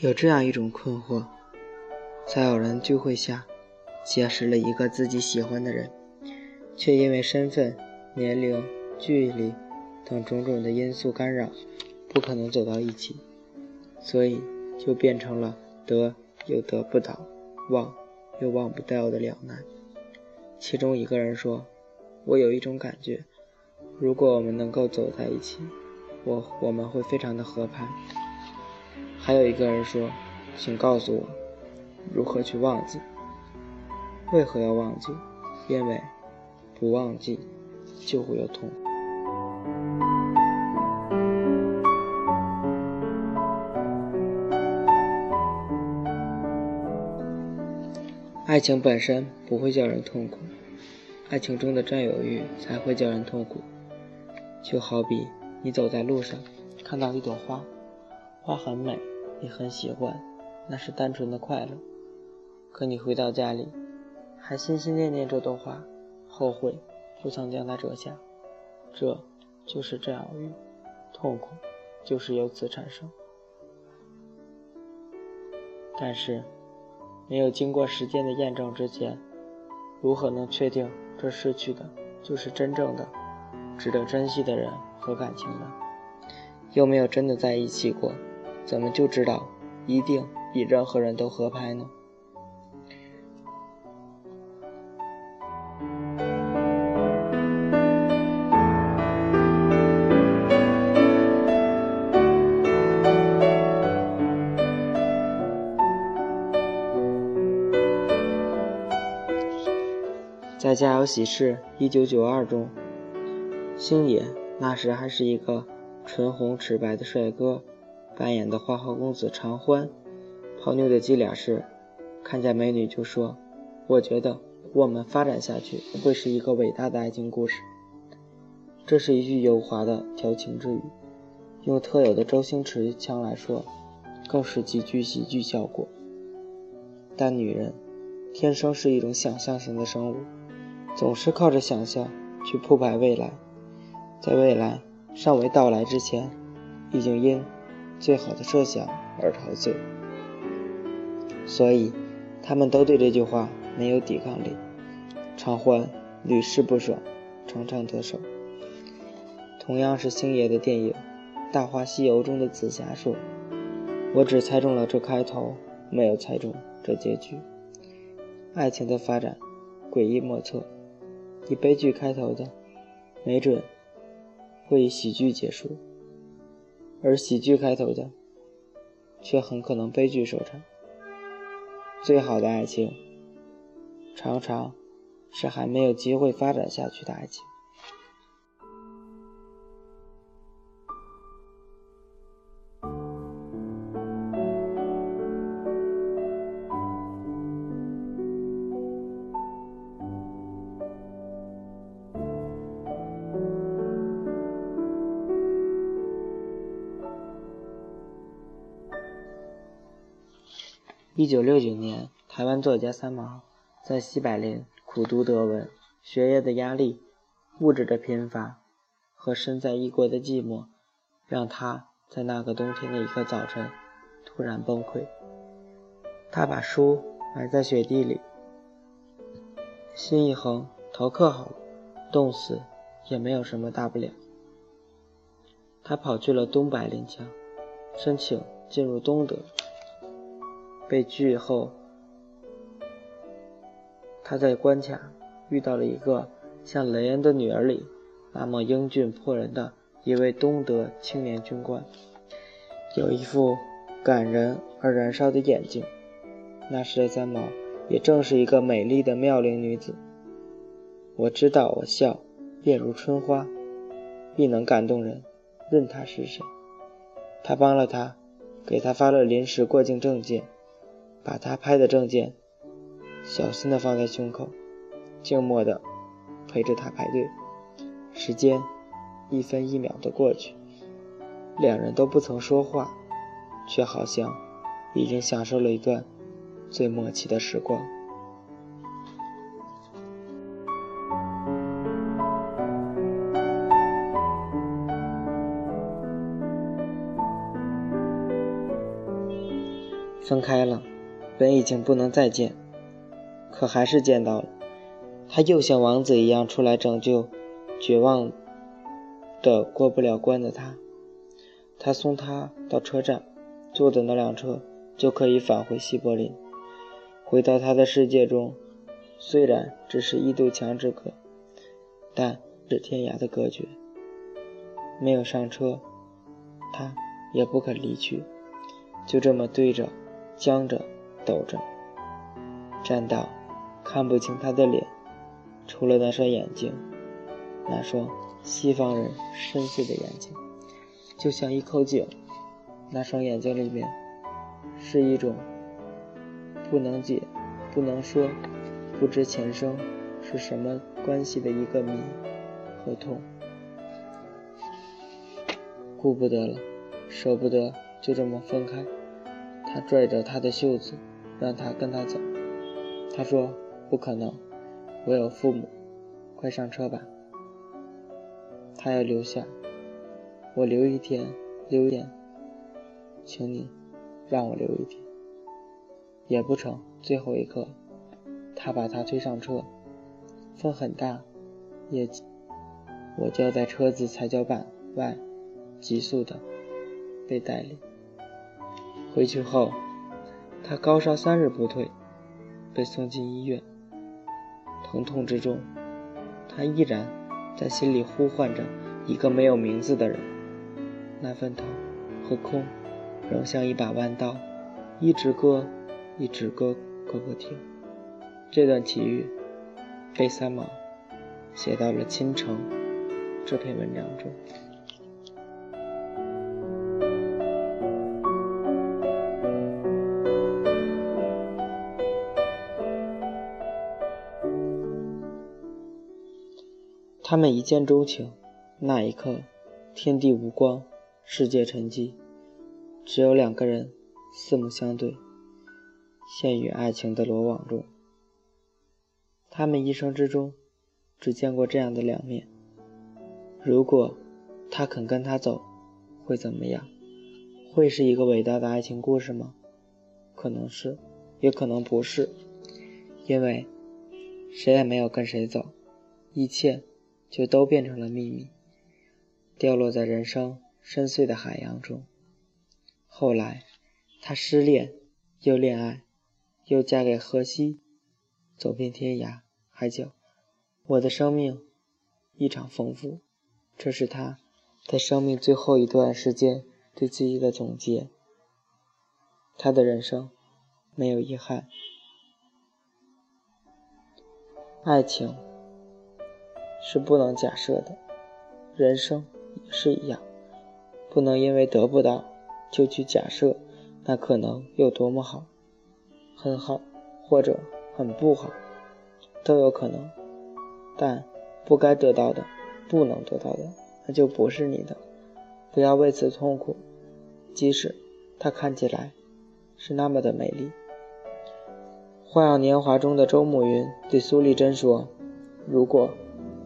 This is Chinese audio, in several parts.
有这样一种困惑：在偶然聚会下，结识了一个自己喜欢的人，却因为身份、年龄、距离等种种的因素干扰，不可能走到一起，所以就变成了得又得不到，忘又忘不掉的两难。其中一个人说：“我有一种感觉，如果我们能够走在一起，我我们会非常的合拍。”还有一个人说：“请告诉我，如何去忘记？为何要忘记？因为不忘记就会有痛苦。”爱情本身不会叫人痛苦，爱情中的占有欲才会叫人痛苦。就好比你走在路上，看到一朵花，花很美。你很喜欢，那是单纯的快乐。可你回到家里，还心心念念这朵花，后悔不曾将它折下。这就是占有欲，痛苦就是由此产生。但是，没有经过时间的验证之前，如何能确定这失去的就是真正的、值得珍惜的人和感情呢？又没有真的在一起过。怎么就知道一定比任何人都合拍呢？在《家有喜事》一九九二中，星野那时还是一个唇红齿白的帅哥。扮演的花花公子常欢，泡妞的伎俩是，看见美女就说：“我觉得我们发展下去会是一个伟大的爱情故事。”这是一句油滑的调情之语，用特有的周星驰腔来说，更是极具喜剧效果。但女人天生是一种想象型的生物，总是靠着想象去铺排未来，在未来尚未到来之前，已经因。最好的设想而陶醉，所以他们都对这句话没有抵抗力。常欢屡试不爽，常常得手。同样是星爷的电影《大话西游》中的紫霞说：“我只猜中了这开头，没有猜中这结局。”爱情的发展诡异莫测，以悲剧开头的，没准会以喜剧结束。而喜剧开头的，却很可能悲剧收场。最好的爱情，常常是还没有机会发展下去的爱情。九六九年，台湾作家三毛在西柏林苦读德文，学业的压力、物质的贫乏和身在异国的寂寞，让他在那个冬天的一个早晨突然崩溃。他把书埋在雪地里，心一横，逃课好了，冻死也没有什么大不了。他跑去了东柏林墙，申请进入东德。被拒后，他在关卡遇到了一个像《雷恩的女儿》里那么英俊迫人的一位东德青年军官，有一副感人而燃烧的眼睛。那时的三毛也正是一个美丽的妙龄女子。我知道，我笑，便如春花，必能感动人，任他是谁。他帮了他，给他发了临时过境证件。把他拍的证件小心的放在胸口，静默地陪着他排队。时间一分一秒地过去，两人都不曾说话，却好像已经享受了一段最默契的时光。分开了，本已经不能再见，可还是见到了。他又像王子一样出来拯救绝望的过不了关的他。他送他到车站，坐的那辆车就可以返回西柏林，回到他的世界中。虽然只是一堵墙之隔，但是天涯的隔绝。没有上车，他也不肯离去，就这么对着。僵着，抖着，站到看不清他的脸，除了那双眼睛，那双西方人深邃的眼睛，就像一口井。那双眼睛里面是一种不能解、不能说、不知前生是什么关系的一个谜和痛。顾不得了，舍不得就这么分开。他拽着他的袖子，让他跟他走。他说：“不可能，我有父母。快上车吧。”他要留下，我留一天，留一天，请你让我留一天。也不成。最后一刻，他把他推上车，风很大，也我就要在车子踩脚板外急速的被带离。回去后，他高烧三日不退，被送进医院。疼痛之中，他依然在心里呼唤着一个没有名字的人。那份疼和空，仍像一把弯刀，一直割，一直割，割不停。这段奇遇被三毛写到了《倾城》这篇文章中。他们一见钟情，那一刻，天地无光，世界沉寂，只有两个人四目相对，陷于爱情的罗网中。他们一生之中，只见过这样的两面。如果他肯跟他走，会怎么样？会是一个伟大的爱情故事吗？可能是，也可能不是，因为谁也没有跟谁走，一切。就都变成了秘密，掉落在人生深邃的海洋中。后来，他失恋，又恋爱，又嫁给荷西，走遍天涯海角。我的生命异常丰富，这是他在生命最后一段时间对自己的总结。他的人生没有遗憾，爱情。是不能假设的，人生也是一样，不能因为得不到就去假设那可能有多么好，很好或者很不好，都有可能。但不该得到的，不能得到的，那就不是你的，不要为此痛苦，即使它看起来是那么的美丽。《花样年华》中的周慕云对苏丽珍说：“如果。”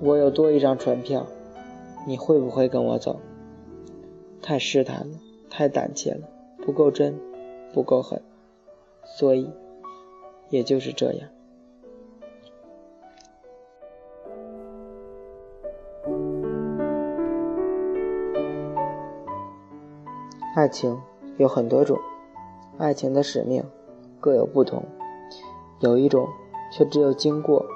我有多一张船票，你会不会跟我走？太试探了，太胆怯了，不够真，不够狠，所以，也就是这样。爱情有很多种，爱情的使命各有不同，有一种却只有经过，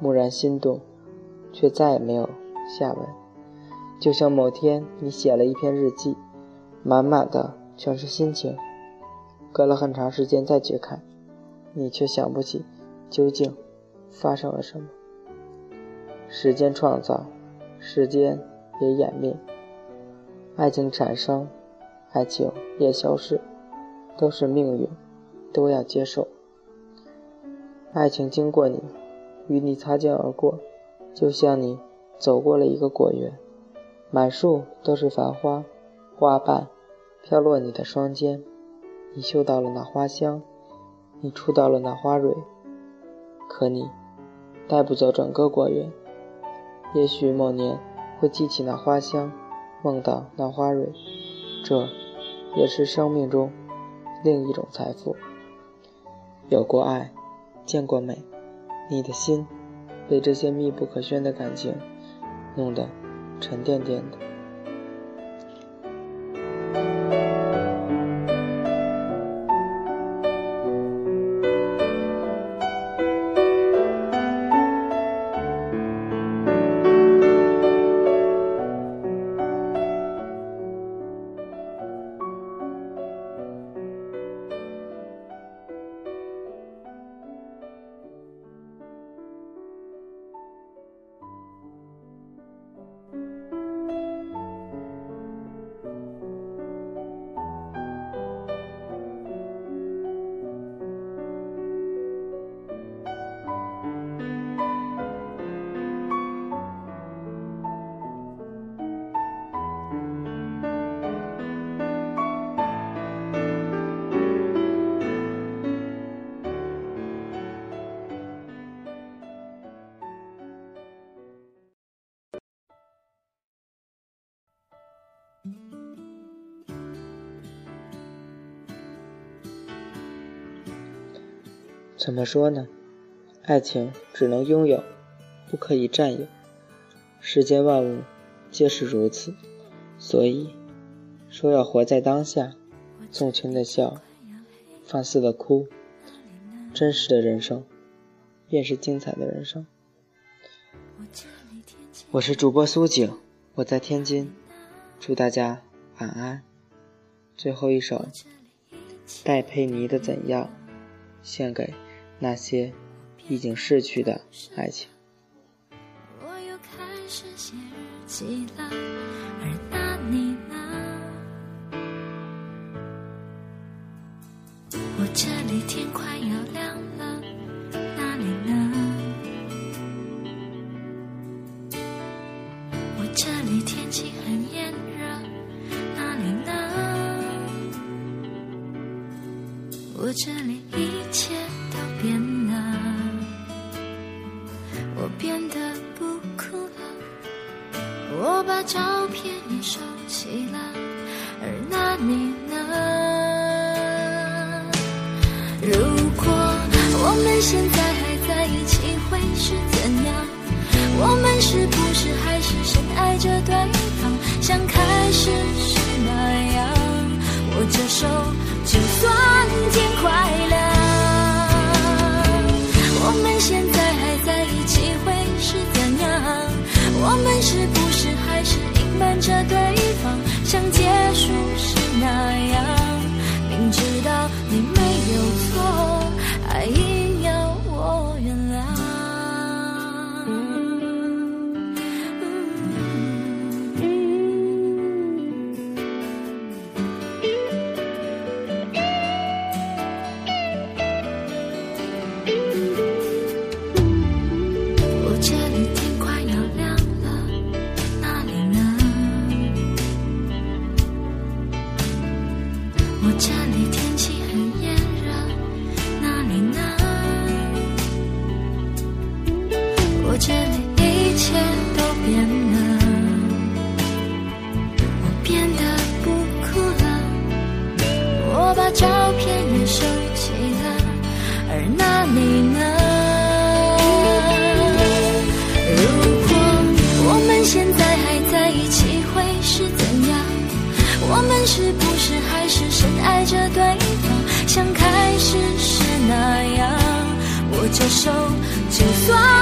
蓦然心动。却再也没有下文，就像某天你写了一篇日记，满满的全是心情，隔了很长时间再去看，你却想不起究竟发生了什么。时间创造，时间也湮灭，爱情产生，爱情也消失，都是命运，都要接受。爱情经过你，与你擦肩而过，就像你走过了一个果园，满树都是繁花，花瓣飘落你的双肩，你嗅到了那花香，你触到了那花蕊，可你带不走整个果园。也许某年会记起那花香，梦到那花蕊，这也是生命中另一种财富。有过爱，见过美。你的心被这些密不可宣的感情弄得沉甸甸的。怎么说呢？爱情只能拥有，不可以占有。世间万物皆是如此，所以说要活在当下，纵情的笑，放肆的哭，真实的人生便是精彩的人生。我是主播苏景，我在天津，祝大家晚安。最后一首戴佩妮的《怎样》，献给。那些已经逝去的爱情。我又开始写日记了，而那你呢？我这里天快要亮了，那你呢？我这里天气很炎热，那你呢？我这里一切。收起了，而那你呢？如果我们现在还在一起，会是怎样？我们是不是还是着手，就算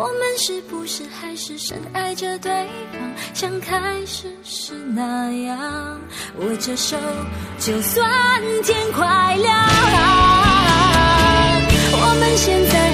我们是不是还是深爱着对方？像开始时那样握着手就算天快亮。我们现在